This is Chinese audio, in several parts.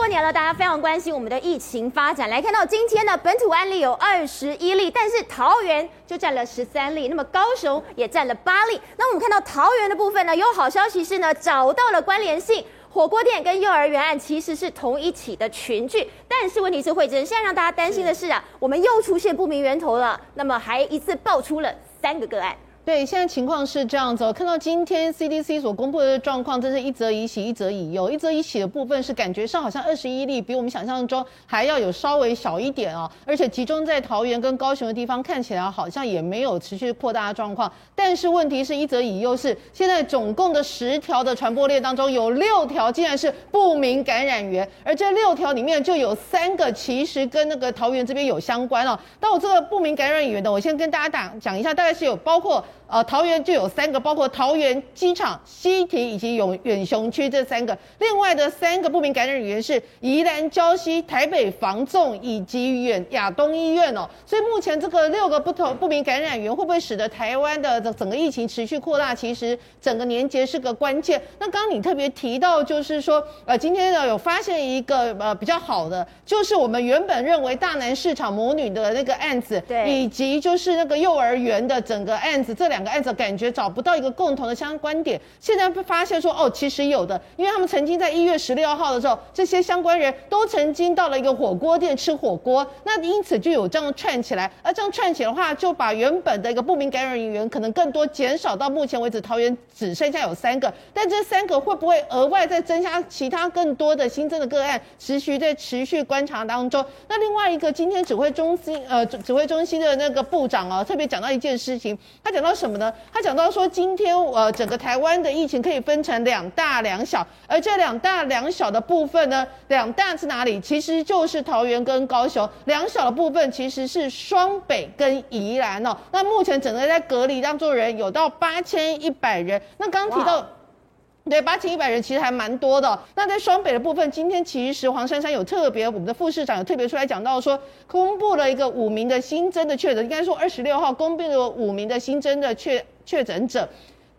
过年了，大家非常关心我们的疫情发展。来看到今天的本土案例有二十一例，但是桃园就占了十三例，那么高雄也占了八例。那我们看到桃园的部分呢，有好消息是呢，找到了关联性，火锅店跟幼儿园案其实是同一起的群聚，但是问题是慧珍，现在让大家担心的是啊，我们又出现不明源头了，那么还一次爆出了三个个案。对，现在情况是这样子我。看到今天 CDC 所公布的状况，真是一则以喜，一则以忧。一则以喜的部分是感觉上好像二十一例，比我们想象中还要有稍微小一点哦，而且集中在桃园跟高雄的地方，看起来好像也没有持续扩大的状况。但是问题是一则以忧是，现在总共的十条的传播链当中，有六条竟然是不明感染源，而这六条里面就有三个其实跟那个桃园这边有相关哦。但我这个不明感染源的，我先跟大家讲讲一下，大概是有包括。呃，桃园就有三个，包括桃园机场、西堤以及永远雄区这三个。另外的三个不明感染源是宜兰礁溪、台北防纵以及远亚东医院哦。所以目前这个六个不同不明感染源会不会使得台湾的整个疫情持续扩大？其实整个年节是个关键。那刚刚你特别提到，就是说，呃，今天呢有发现一个呃比较好的，就是我们原本认为大南市场母女的那个案子，对，以及就是那个幼儿园的整个案子，这两。两个案子感觉找不到一个共同的相关点，现在发现说哦，其实有的，因为他们曾经在一月十六号的时候，这些相关人都曾经到了一个火锅店吃火锅，那因此就有这样串起来，而这样串起来的话，就把原本的一个不明感染源可能更多减少到目前为止，桃园只剩下有三个，但这三个会不会额外再增加其他更多的新增的个案，持续在持续观察当中。那另外一个，今天指挥中心呃指挥中心的那个部长啊，特别讲到一件事情，他讲到什么？什么呢？他讲到说，今天呃，整个台湾的疫情可以分成两大两小，而这两大两小的部分呢，两大是哪里？其实就是桃园跟高雄，两小的部分其实是双北跟宜兰哦。那目前整个在隔离当中人有到八千一百人。那刚刚提到。对，八千一百人其实还蛮多的。那在双北的部分，今天其实黄珊珊有特别，我们的副市长有特别出来讲到说，公布了一个五名的新增的确诊，应该说二十六号公布了五名的新增的确确诊者。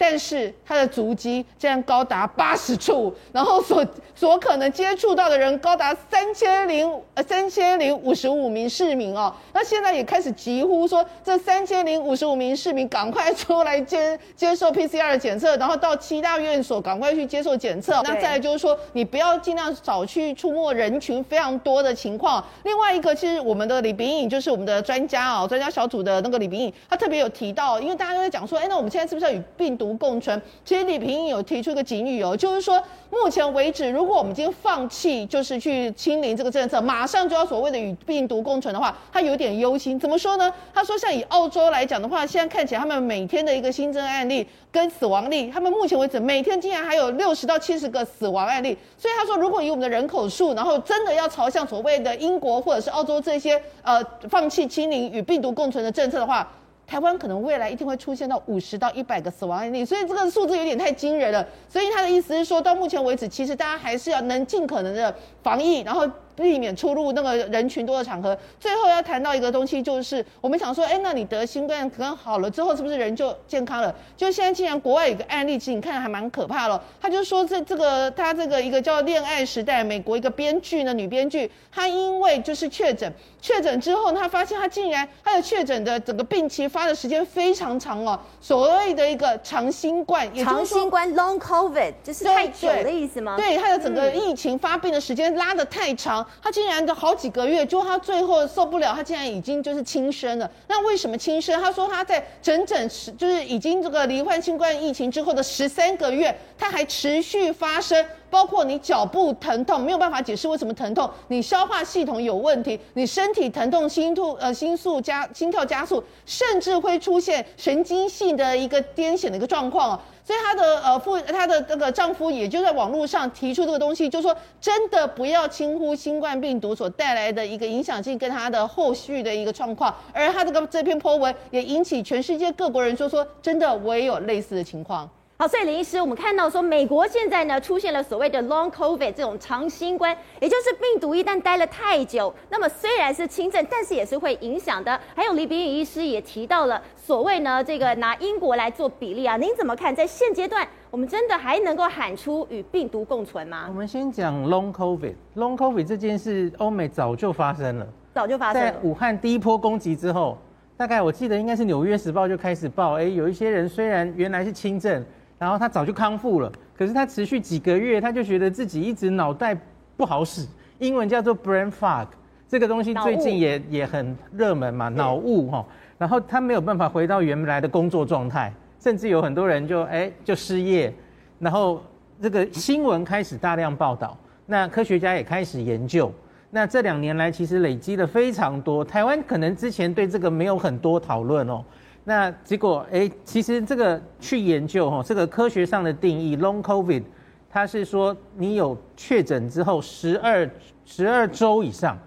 但是他的足迹竟然高达八十处，然后所所可能接触到的人高达三千零呃三千零五十五名市民哦，那现在也开始疾呼说，这三千零五十五名市民赶快出来接接受 PCR 的检测，然后到七大院所赶快去接受检测。那再来就是说，你不要尽量少去触摸人群非常多的情况。另外一个，其实我们的李炳颖就是我们的专家哦，专家小组的那个李炳颖，他特别有提到，因为大家都在讲说，哎，那我们现在是不是要与病毒共存，其实李平有提出一个警语哦，就是说，目前为止，如果我们今天放弃，就是去清零这个政策，马上就要所谓的与病毒共存的话，他有点忧心。怎么说呢？他说，像以澳洲来讲的话，现在看起来他们每天的一个新增案例跟死亡率，他们目前为止每天竟然还有六十到七十个死亡案例。所以他说，如果以我们的人口数，然后真的要朝向所谓的英国或者是澳洲这些呃放弃清零与病毒共存的政策的话，台湾可能未来一定会出现到五十到一百个死亡案例，所以这个数字有点太惊人了。所以他的意思是说，到目前为止，其实大家还是要能尽可能的防疫，然后。避免出入那个人群多的场合。最后要谈到一个东西，就是我们想说，哎，那你得新冠可能好了之后，是不是人就健康了？就现在既然国外有个案例，其实你看还蛮可怕的。他就说这这个他这个一个叫《恋爱时代》美国一个编剧呢，女编剧，她因为就是确诊，确诊之后，他发现他竟然他的确诊的整个病期发的时间非常长哦，所谓的一个长新冠，也就是说长新冠 （long COVID） 就是太久的意思吗？对，他的整个疫情发病的时间拉得太长。他竟然都好几个月，就他最后受不了，他竟然已经就是轻生了。那为什么轻生？他说他在整整十，就是已经这个罹患新冠疫情之后的十三个月，他还持续发生，包括你脚部疼痛，没有办法解释为什么疼痛，你消化系统有问题，你身身体疼痛，心突呃心速加心跳加速，甚至会出现神经性的一个癫痫的一个状况。所以她的呃夫，她的这个丈夫也就在网络上提出这个东西，就说真的不要轻忽新冠病毒所带来的一个影响性跟她的后续的一个状况。而她这个这篇 po 文也引起全世界各国人说说，真的我也有类似的情况。好，所以林医师，我们看到说，美国现在呢出现了所谓的 Long COVID 这种长新冠，也就是病毒一旦待了太久，那么虽然是轻症，但是也是会影响的。还有李炳宇医师也提到了所谓呢这个拿英国来做比例啊，您怎么看？在现阶段，我们真的还能够喊出与病毒共存吗？我们先讲 Long COVID，Long COVID 这件事，欧美早就发生了，早就发生了。在武汉第一波攻击之后，大概我记得应该是《纽约时报》就开始报，哎，有一些人虽然原来是轻症，然后他早就康复了，可是他持续几个月，他就觉得自己一直脑袋不好使，英文叫做 brain fog，这个东西最近也也很热门嘛，脑雾哈。然后他没有办法回到原来的工作状态，甚至有很多人就哎就失业，然后这个新闻开始大量报道，那科学家也开始研究，那这两年来其实累积了非常多，台湾可能之前对这个没有很多讨论哦，那结果哎其实这个去研究哦，这个科学上的定义 Long COVID，它是说你有确诊之后十二十二周以上。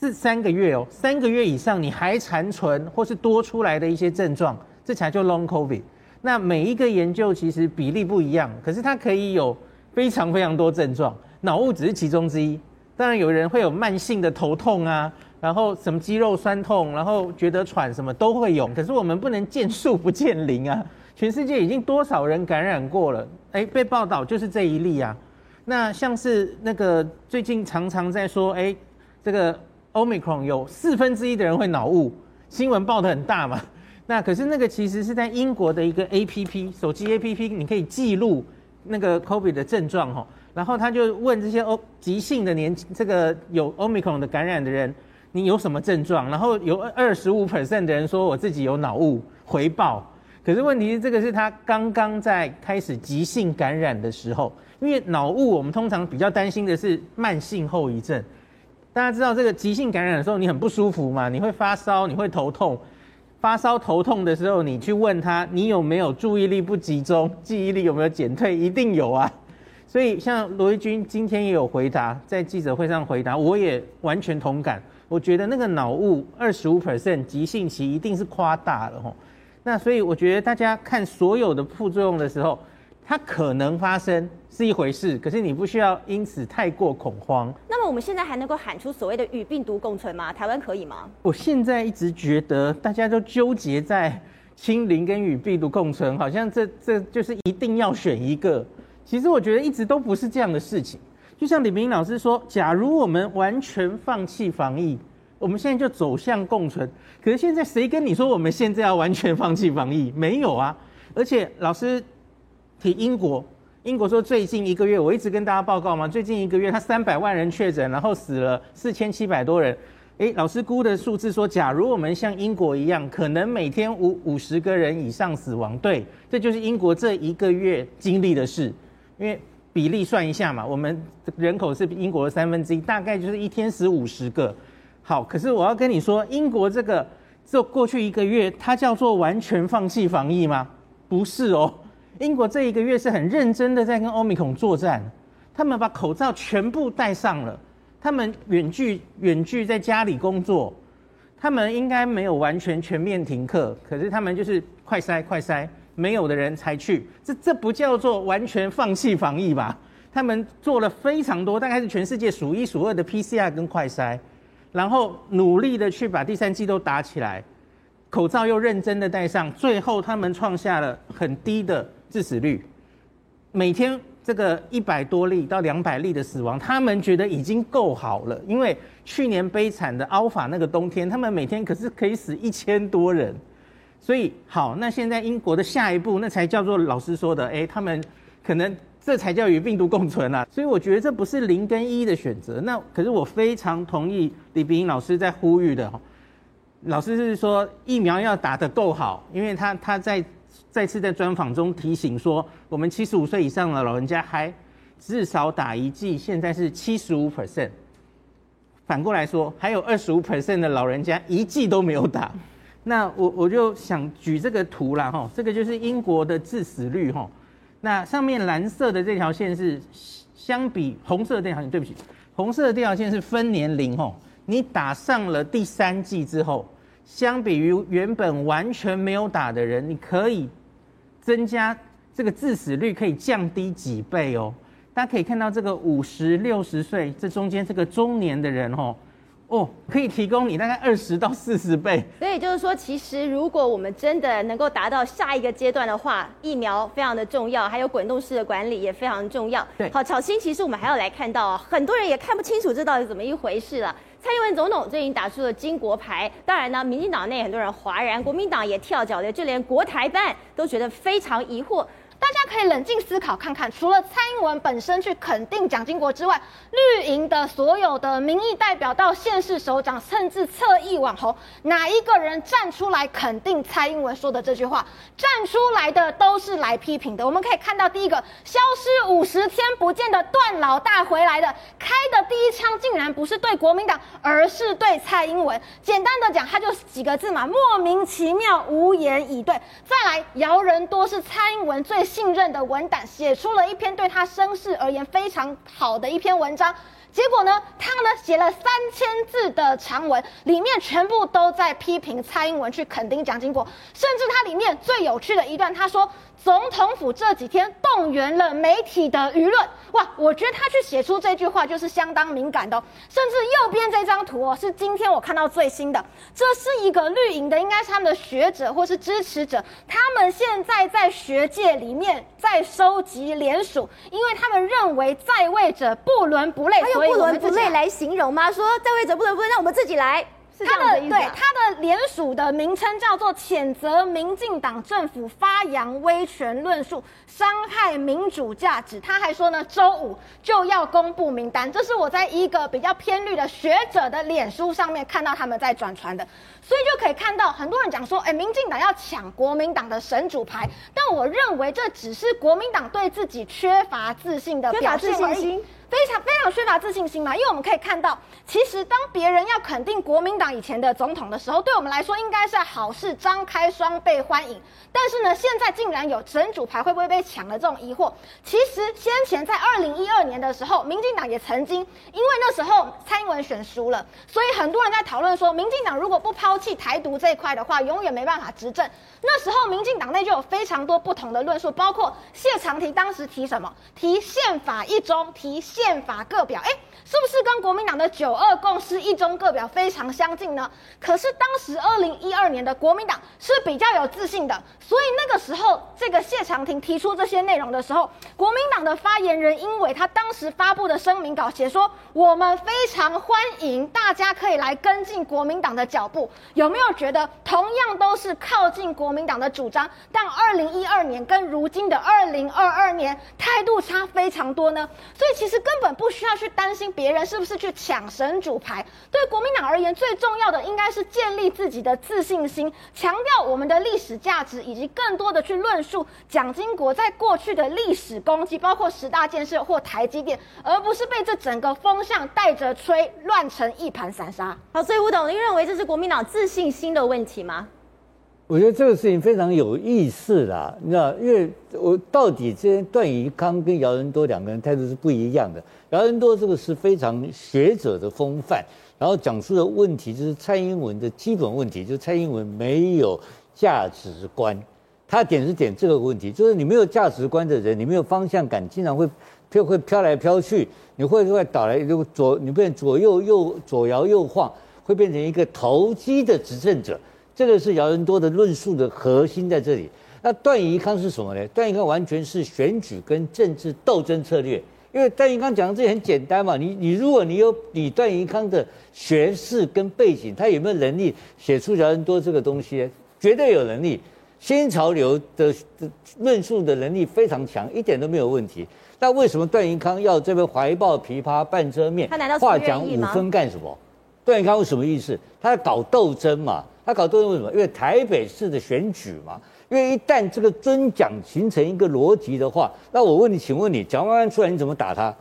是三个月哦，三个月以上你还残存或是多出来的一些症状，这才叫 Long COVID。那每一个研究其实比例不一样，可是它可以有非常非常多症状，脑雾只是其中之一。当然有人会有慢性的头痛啊，然后什么肌肉酸痛，然后觉得喘什么都会有。可是我们不能见树不见林啊，全世界已经多少人感染过了？哎，被报道就是这一例啊。那像是那个最近常常在说，哎，这个。Omicron 有四分之一的人会脑雾，新闻报得很大嘛。那可是那个其实是在英国的一个 APP 手机 APP，你可以记录那个 COVID 的症状哦。然后他就问这些 O 急性的年这个有 Omicron 的感染的人，你有什么症状？然后有二十五 percent 的人说我自己有脑雾回报。可是问题是这个是他刚刚在开始急性感染的时候，因为脑雾我们通常比较担心的是慢性后遗症。大家知道这个急性感染的时候，你很不舒服嘛？你会发烧，你会头痛。发烧头痛的时候，你去问他，你有没有注意力不集中，记忆力有没有减退？一定有啊。所以像罗一军今天也有回答，在记者会上回答，我也完全同感。我觉得那个脑雾二十五 percent 急性期一定是夸大了吼。那所以我觉得大家看所有的副作用的时候。它可能发生是一回事，可是你不需要因此太过恐慌。那么我们现在还能够喊出所谓的与病毒共存吗？台湾可以吗？我现在一直觉得大家都纠结在清零跟与病毒共存，好像这这就是一定要选一个。其实我觉得一直都不是这样的事情。就像李明老师说，假如我们完全放弃防疫，我们现在就走向共存。可是现在谁跟你说我们现在要完全放弃防疫？没有啊！而且老师。提英国，英国说最近一个月，我一直跟大家报告嘛，最近一个月他三百万人确诊，然后死了四千七百多人。诶，老师估的数字说，假如我们像英国一样，可能每天五五十个人以上死亡。对，这就是英国这一个月经历的事。因为比例算一下嘛，我们人口是英国的三分之一，大概就是一天死五十个。好，可是我要跟你说，英国这个这过去一个月，它叫做完全放弃防疫吗？不是哦。英国这一个月是很认真的在跟 Omicron 作战，他们把口罩全部戴上了，他们远距远距在家里工作，他们应该没有完全全面停课，可是他们就是快筛快筛，没有的人才去，这这不叫做完全放弃防疫吧？他们做了非常多，大概是全世界数一数二的 PCR 跟快筛，然后努力的去把第三剂都打起来，口罩又认真的戴上，最后他们创下了很低的。致死率每天这个一百多例到两百例的死亡，他们觉得已经够好了。因为去年悲惨的 Alpha 那个冬天，他们每天可是可以死一千多人。所以好，那现在英国的下一步，那才叫做老师说的，哎，他们可能这才叫与病毒共存啊。所以我觉得这不是零跟一的选择。那可是我非常同意李秉颖老师在呼吁的，老师是说疫苗要打得够好，因为他他在。再次在专访中提醒说，我们七十五岁以上的老人家还至少打一剂，现在是七十五 percent。反过来说，还有二十五 percent 的老人家一剂都没有打。那我我就想举这个图啦，哈，这个就是英国的致死率，哈。那上面蓝色的这条线是相比红色的这条线，对不起，红色的这条线是分年龄，哈。你打上了第三剂之后，相比于原本完全没有打的人，你可以。增加这个致死率可以降低几倍哦，大家可以看到这个五十六十岁这中间这个中年的人哦，哦，可以提供你大概二十到四十倍。所以就是说，其实如果我们真的能够达到下一个阶段的话，疫苗非常的重要，还有滚动式的管理也非常重要。对，好，巧心，其实我们还要来看到，很多人也看不清楚这到底怎么一回事了。蔡英文总统最近打出了金国牌，当然呢，民进党内很多人哗然，国民党也跳脚的，就连国台办都觉得非常疑惑。大家可以冷静思考看看，除了蔡英文本身去肯定蒋经国之外，绿营的所有的民意代表到县市首长，甚至侧翼网红，哪一个人站出来肯定蔡英文说的这句话？站出来的都是来批评的。我们可以看到，第一个消失五十天不见的段老大回来的，开的第一枪竟然不是对国民党，而是对蔡英文。简单的讲，他就几个字嘛，莫名其妙，无言以对。再来，姚人多是蔡英文最。信任的文胆写出了一篇对他身世而言非常好的一篇文章，结果呢，他呢写了三千字的长文，里面全部都在批评蔡英文，去肯定蒋经国，甚至他里面最有趣的一段，他说。总统府这几天动员了媒体的舆论，哇，我觉得他去写出这句话就是相当敏感的哦。甚至右边这张图哦，是今天我看到最新的，这是一个绿营的，应该是他们的学者或是支持者，他们现在在学界里面在收集联署，因为他们认为在位者不伦不类，他用不伦不类来形容吗？说在位者不伦不类，让我们自己来。他的对他的联署的名称叫做谴责民进党政府发扬威权论述，伤害民主价值。他还说呢，周五就要公布名单。这是我在一个比较偏绿的学者的脸书上面看到他们在转传的，所以就可以看到很多人讲说，哎，民进党要抢国民党的神主牌。但我认为这只是国民党对自己缺乏自信的表现而已。非常非常缺乏自信心嘛，因为我们可以看到，其实当别人要肯定国民党以前的总统的时候，对我们来说应该是好事，张开双倍欢迎。但是呢，现在竟然有整主牌会不会被抢的这种疑惑。其实先前在二零一二年的时候，民进党也曾经，因为那时候蔡英文选输了，所以很多人在讨论说，民进党如果不抛弃台独这一块的话，永远没办法执政。那时候民进党内就有非常多不同的论述，包括谢长廷当时提什么？提宪法一中，提。宪法各表，哎，是不是跟国民党的九二共识一中各表非常相近呢？可是当时二零一二年的国民党是比较有自信的，所以那个时候这个谢长廷提出这些内容的时候，国民党的发言人英伟他当时发布的声明稿写说，我们非常欢迎大家可以来跟进国民党的脚步。有没有觉得同样都是靠近国民党的主张，但二零一二年跟如今的二零二二年态度差非常多呢？所以其实。根本不需要去担心别人是不是去抢神主牌。对国民党而言，最重要的应该是建立自己的自信心，强调我们的历史价值，以及更多的去论述蒋经国在过去的历史功绩，包括十大建设或台积电，而不是被这整个风向带着吹，乱成一盘散沙。好，所以吴董，您认为这是国民党自信心的问题吗？我觉得这个事情非常有意思啦，你知道，因为我到底这段宜康跟姚仁多两个人态度是不一样的。姚仁多这个是非常学者的风范，然后讲述的问题就是蔡英文的基本问题，就是蔡英文没有价值观。他点是点这个问题，就是你没有价值观的人，你没有方向感，经常会飘会飘来飘去，你会会倒来就左，你变左右右左摇右晃，会变成一个投机的执政者。这个是姚人多的论述的核心在这里。那段宜康是什么呢？段宜康完全是选举跟政治斗争策略。因为段宜康讲的这很简单嘛，你你如果你有你段宜康的学识跟背景，他有没有能力写出姚人多这个东西？绝对有能力。新潮流的的论述的能力非常强，一点都没有问题。那为什么段宜康要这边怀抱琵琶半遮面，他难道话讲五分干什么？段永康有什么意思？他在搞斗争嘛。他搞斗争为什么？因为台北市的选举嘛。因为一旦这个尊蒋形成一个逻辑的话，那我问你，请问你蒋万安出来你怎么打他？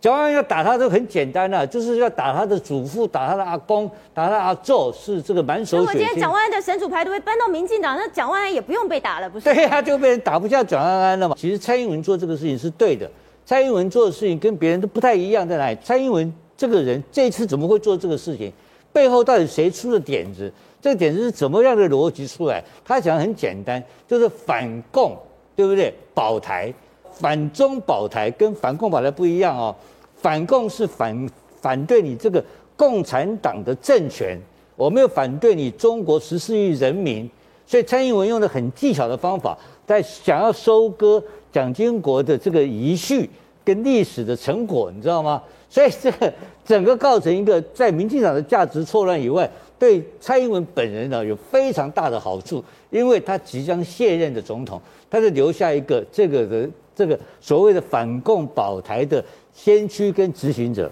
蒋万安要打他都很简单啊，就是要打他的祖父，打他的阿公，打他的阿祖，是这个满手血腥。如果今天蒋万安的神主牌都会搬到民进党，那蒋万安也不用被打了，不是？对呀、啊，就被人打不下蒋万安了嘛。其实蔡英文做这个事情是对的，蔡英文做的事情跟别人都不太一样，在哪里？蔡英文这个人这次怎么会做这个事情？背后到底谁出的点子？这个点子是怎么样的逻辑出来？他讲的很简单，就是反共，对不对？保台，反中保台跟反共保台不一样哦。反共是反反对你这个共产党的政权，我没有反对你中国十四亿人民，所以蔡英文用的很技巧的方法，在想要收割蒋经国的这个遗绪跟历史的成果，你知道吗？所以这个整个造成一个在民进党的价值错乱以外，对蔡英文本人呢有非常大的好处，因为他即将卸任的总统，他就留下一个这个的这个所谓的反共保台的先驱跟执行者。